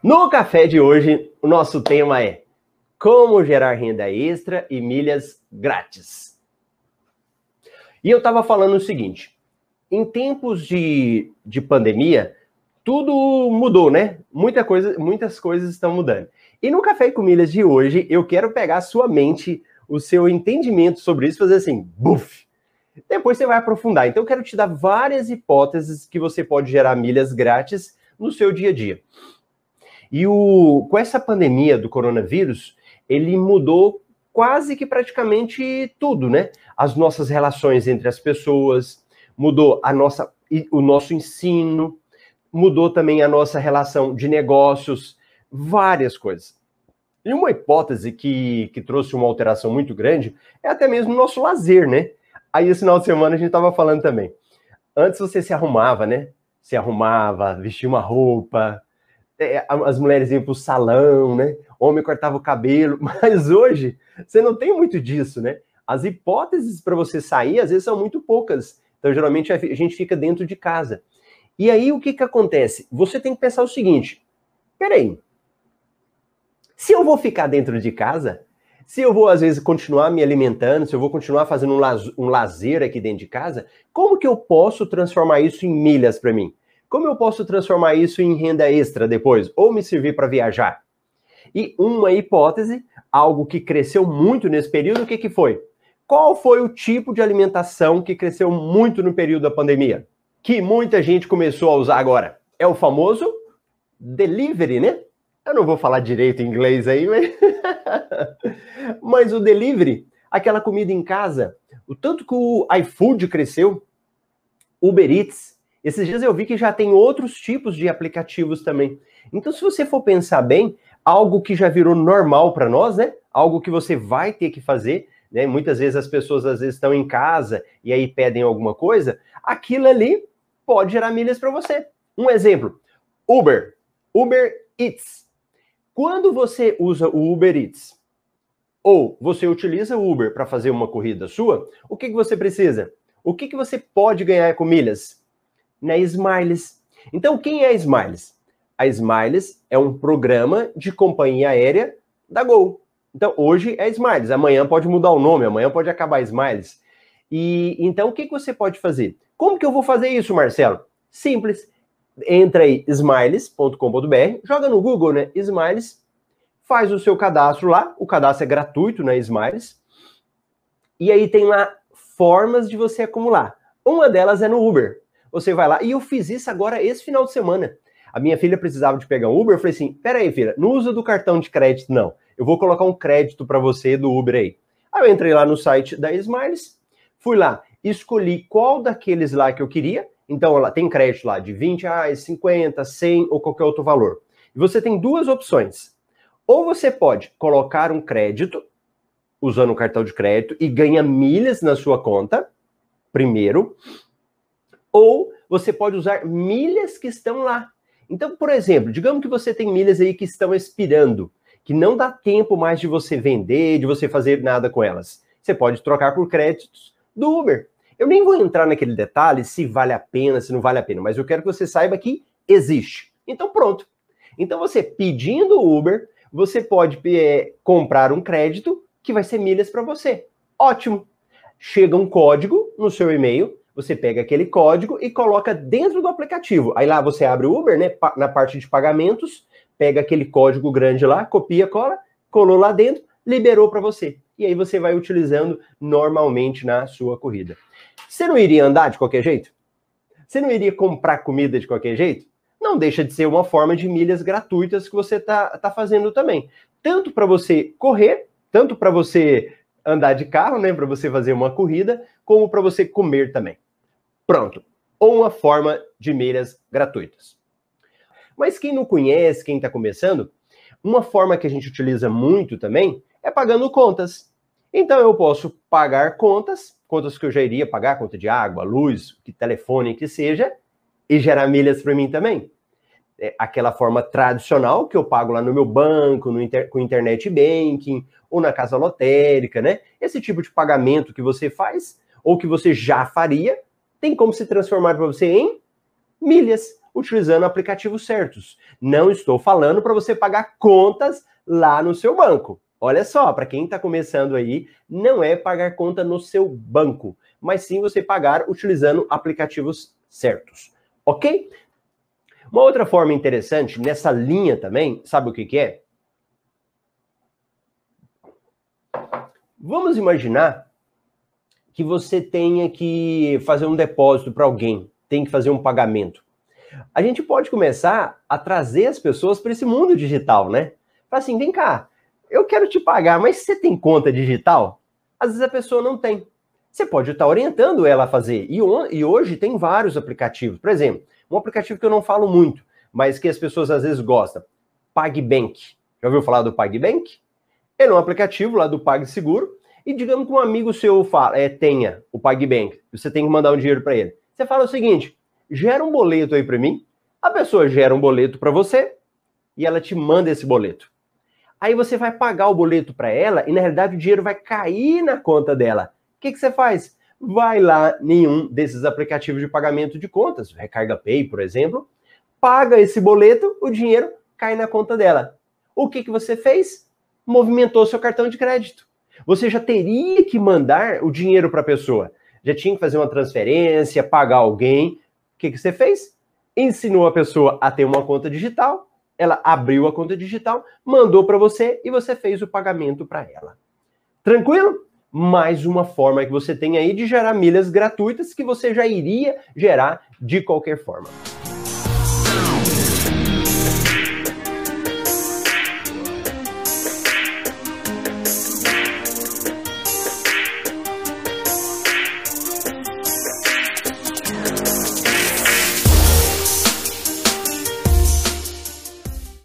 No café de hoje, o nosso tema é como gerar renda extra e milhas grátis. E eu estava falando o seguinte: em tempos de, de pandemia, tudo mudou, né? Muita coisa, muitas coisas estão mudando. E no Café com Milhas de hoje, eu quero pegar a sua mente, o seu entendimento sobre isso, fazer assim, buf! Depois você vai aprofundar. Então, eu quero te dar várias hipóteses que você pode gerar milhas grátis no seu dia a dia. E o, com essa pandemia do coronavírus, ele mudou quase que praticamente tudo, né? As nossas relações entre as pessoas, mudou a nossa, o nosso ensino, mudou também a nossa relação de negócios, várias coisas. E uma hipótese que, que trouxe uma alteração muito grande é até mesmo o nosso lazer, né? Aí, esse final de semana, a gente estava falando também. Antes você se arrumava, né? Se arrumava, vestia uma roupa, as mulheres iam para o salão, né? Homem cortava o cabelo, mas hoje você não tem muito disso, né? As hipóteses para você sair, às vezes, são muito poucas. Então, geralmente, a gente fica dentro de casa. E aí, o que, que acontece? Você tem que pensar o seguinte: peraí, se eu vou ficar dentro de casa, se eu vou, às vezes, continuar me alimentando, se eu vou continuar fazendo um, laz um lazer aqui dentro de casa, como que eu posso transformar isso em milhas para mim? Como eu posso transformar isso em renda extra depois? Ou me servir para viajar? E uma hipótese, algo que cresceu muito nesse período, o que, que foi? Qual foi o tipo de alimentação que cresceu muito no período da pandemia? Que muita gente começou a usar agora. É o famoso delivery, né? Eu não vou falar direito em inglês aí, mas, mas o delivery, aquela comida em casa, o tanto que o iFood cresceu, Uber Eats, esses dias eu vi que já tem outros tipos de aplicativos também. Então, se você for pensar bem, algo que já virou normal para nós, né? Algo que você vai ter que fazer, né? Muitas vezes as pessoas às vezes estão em casa e aí pedem alguma coisa, aquilo ali pode gerar milhas para você. Um exemplo: Uber, Uber Eats. Quando você usa o Uber Eats ou você utiliza o Uber para fazer uma corrida sua, o que, que você precisa? O que, que você pode ganhar com milhas? Na Smiles. Então, quem é a Smiles? A Smiles é um programa de companhia aérea da Gol. Então, hoje é Smiles, amanhã pode mudar o nome, amanhã pode acabar Smiles. E então, o que, que você pode fazer? Como que eu vou fazer isso, Marcelo? Simples. Entra aí, smiles.com.br, joga no Google, né? Smiles, faz o seu cadastro lá, o cadastro é gratuito na né, Smiles. E aí tem lá formas de você acumular. Uma delas é no Uber você vai lá. E eu fiz isso agora esse final de semana. A minha filha precisava de pegar um Uber. Eu falei assim: peraí, filha, não usa do cartão de crédito, não. Eu vou colocar um crédito para você do Uber aí. Aí eu entrei lá no site da Smiles, fui lá, escolhi qual daqueles lá que eu queria. Então, ela tem crédito lá de 20 reais, 50, 100 ou qualquer outro valor. E você tem duas opções. Ou você pode colocar um crédito usando o cartão de crédito e ganha milhas na sua conta, primeiro. Ou você pode usar milhas que estão lá. Então, por exemplo, digamos que você tem milhas aí que estão expirando, que não dá tempo mais de você vender, de você fazer nada com elas. Você pode trocar por créditos do Uber. Eu nem vou entrar naquele detalhe se vale a pena, se não vale a pena, mas eu quero que você saiba que existe. Então, pronto. Então, você pedindo Uber, você pode é, comprar um crédito que vai ser milhas para você. Ótimo. Chega um código no seu e-mail você pega aquele código e coloca dentro do aplicativo. Aí lá você abre o Uber, né, na parte de pagamentos, pega aquele código grande lá, copia, cola, colou lá dentro, liberou para você. E aí você vai utilizando normalmente na sua corrida. Você não iria andar de qualquer jeito? Você não iria comprar comida de qualquer jeito? Não deixa de ser uma forma de milhas gratuitas que você está tá fazendo também. Tanto para você correr, tanto para você andar de carro, né, para você fazer uma corrida, como para você comer também. Pronto. Uma forma de milhas gratuitas. Mas quem não conhece, quem está começando, uma forma que a gente utiliza muito também é pagando contas. Então eu posso pagar contas, contas que eu já iria pagar, conta de água, luz, telefone que seja, e gerar milhas para mim também. É aquela forma tradicional que eu pago lá no meu banco, no inter, com internet banking, ou na casa lotérica, né? Esse tipo de pagamento que você faz, ou que você já faria, tem como se transformar para você em milhas utilizando aplicativos certos. Não estou falando para você pagar contas lá no seu banco. Olha só, para quem está começando aí, não é pagar conta no seu banco, mas sim você pagar utilizando aplicativos certos. Ok? Uma outra forma interessante nessa linha também, sabe o que, que é? Vamos imaginar que você tenha que fazer um depósito para alguém, tem que fazer um pagamento. A gente pode começar a trazer as pessoas para esse mundo digital, né? Fala assim, vem cá, eu quero te pagar, mas você tem conta digital? Às vezes a pessoa não tem. Você pode estar orientando ela a fazer. E, e hoje tem vários aplicativos. Por exemplo, um aplicativo que eu não falo muito, mas que as pessoas às vezes gostam. PagBank. Já ouviu falar do PagBank? Ele é um aplicativo lá do PagSeguro. E digamos que um amigo seu fala, é, tenha o PagBank. Você tem que mandar um dinheiro para ele. Você fala o seguinte: gera um boleto aí para mim. A pessoa gera um boleto para você e ela te manda esse boleto. Aí você vai pagar o boleto para ela e na realidade o dinheiro vai cair na conta dela. O que, que você faz? Vai lá em um desses aplicativos de pagamento de contas, Recarga Pay, por exemplo, paga esse boleto, o dinheiro cai na conta dela. O que, que você fez? Movimentou seu cartão de crédito. Você já teria que mandar o dinheiro para a pessoa. Já tinha que fazer uma transferência, pagar alguém. O que, que você fez? Ensinou a pessoa a ter uma conta digital, ela abriu a conta digital, mandou para você e você fez o pagamento para ela. Tranquilo? Mais uma forma que você tem aí de gerar milhas gratuitas que você já iria gerar de qualquer forma.